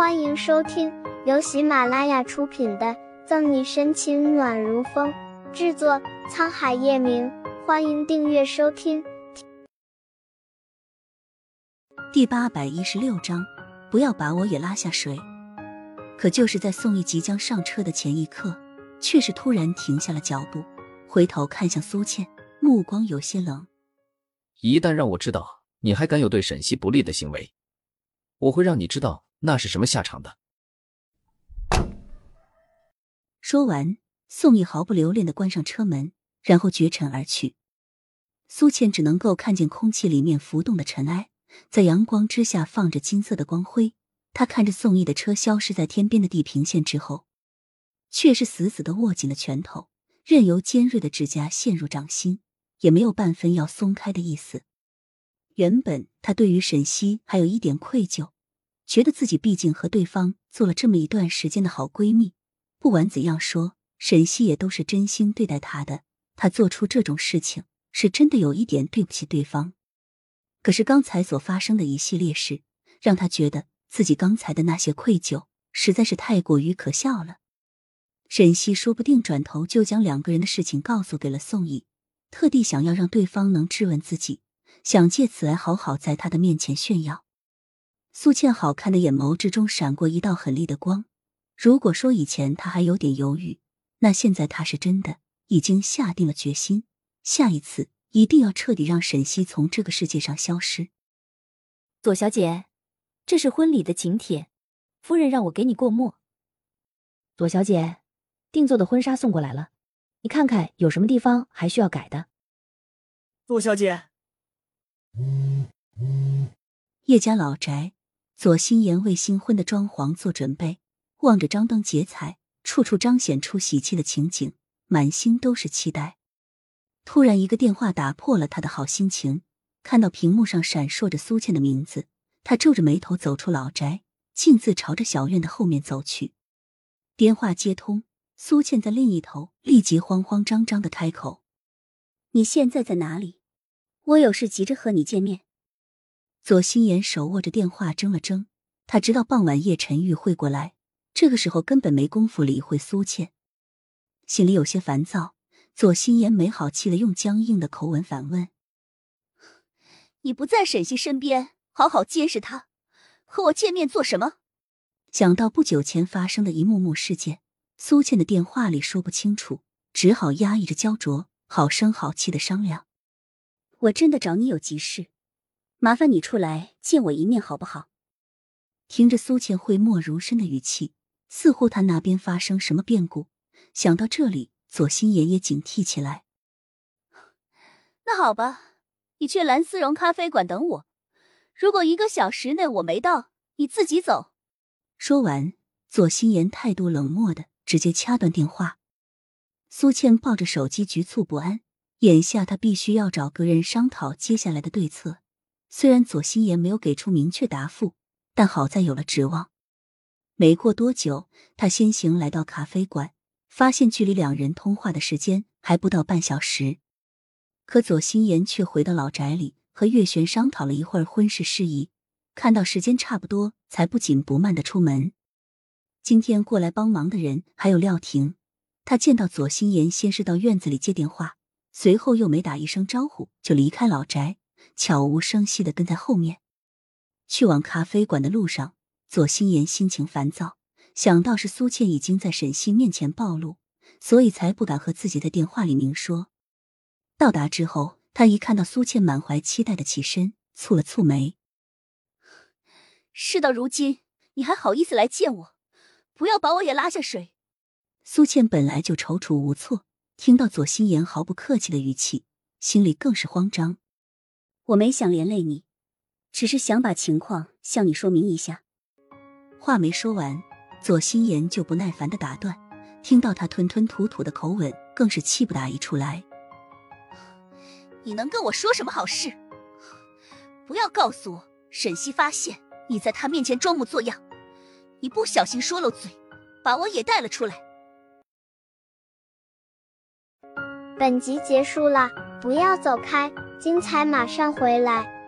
欢迎收听由喜马拉雅出品的《赠你深情暖如风》，制作沧海夜明。欢迎订阅收听。第八百一十六章，不要把我也拉下水。可就是在宋毅即将上车的前一刻，却是突然停下了脚步，回头看向苏倩，目光有些冷。一旦让我知道你还敢有对沈西不利的行为，我会让你知道。那是什么下场的？说完，宋毅毫不留恋的关上车门，然后绝尘而去。苏倩只能够看见空气里面浮动的尘埃，在阳光之下放着金色的光辉。他看着宋毅的车消失在天边的地平线之后，却是死死的握紧了拳头，任由尖锐的指甲陷入掌心，也没有半分要松开的意思。原本他对于沈西还有一点愧疚。觉得自己毕竟和对方做了这么一段时间的好闺蜜，不管怎样说，沈西也都是真心对待她的。她做出这种事情，是真的有一点对不起对方。可是刚才所发生的一系列事，让她觉得自己刚才的那些愧疚实在是太过于可笑了。沈西说不定转头就将两个人的事情告诉给了宋毅，特地想要让对方能质问自己，想借此来好好在他的面前炫耀。苏倩好看的眼眸之中闪过一道狠厉的光。如果说以前她还有点犹豫，那现在她是真的已经下定了决心，下一次一定要彻底让沈西从这个世界上消失。左小姐，这是婚礼的请帖，夫人让我给你过目。左小姐，定做的婚纱送过来了，你看看有什么地方还需要改的。左小姐，叶家老宅。左心言为新婚的装潢做准备，望着张灯结彩、处处彰显出喜气的情景，满心都是期待。突然，一个电话打破了他的好心情。看到屏幕上闪烁着苏倩的名字，他皱着眉头走出老宅，径自朝着小院的后面走去。电话接通，苏倩在另一头立即慌慌张张的开口：“你现在在哪里？我有事急着和你见面。”左心言手握着电话，怔了怔。他知道傍晚叶晨玉会过来，这个时候根本没工夫理会苏倩，心里有些烦躁。左心言没好气的用僵硬的口吻反问：“你不在沈西身边，好好监视他，和我见面做什么？”想到不久前发生的一幕幕事件，苏倩的电话里说不清楚，只好压抑着焦灼，好声好气的商量：“我真的找你有急事。”麻烦你出来见我一面好不好？听着苏倩讳莫如深的语气，似乎他那边发生什么变故。想到这里，左心言也警惕起来。那好吧，你去蓝丝绒咖啡馆等我。如果一个小时内我没到，你自己走。说完，左心言态度冷漠的直接掐断电话。苏倩抱着手机，局促不安。眼下她必须要找个人商讨接下来的对策。虽然左心言没有给出明确答复，但好在有了指望。没过多久，他先行来到咖啡馆，发现距离两人通话的时间还不到半小时。可左心言却回到老宅里，和月璇商讨了一会儿婚事事宜，看到时间差不多，才不紧不慢的出门。今天过来帮忙的人还有廖婷，他见到左心言，先是到院子里接电话，随后又没打一声招呼就离开老宅。悄无声息的跟在后面，去往咖啡馆的路上，左心言心情烦躁，想到是苏倩已经在沈西面前暴露，所以才不敢和自己在电话里明说。到达之后，他一看到苏倩满怀期待的起身，蹙了蹙眉。事到如今，你还好意思来见我？不要把我也拉下水。苏倩本来就踌躇无措，听到左心言毫不客气的语气，心里更是慌张。我没想连累你，只是想把情况向你说明一下。话没说完，左心言就不耐烦的打断。听到他吞吞吐吐的口吻，更是气不打一处来。你能跟我说什么好事？不要告诉我沈西发现你在他面前装模作样，你不小心说漏嘴，把我也带了出来。本集结束了，不要走开。精彩马上回来。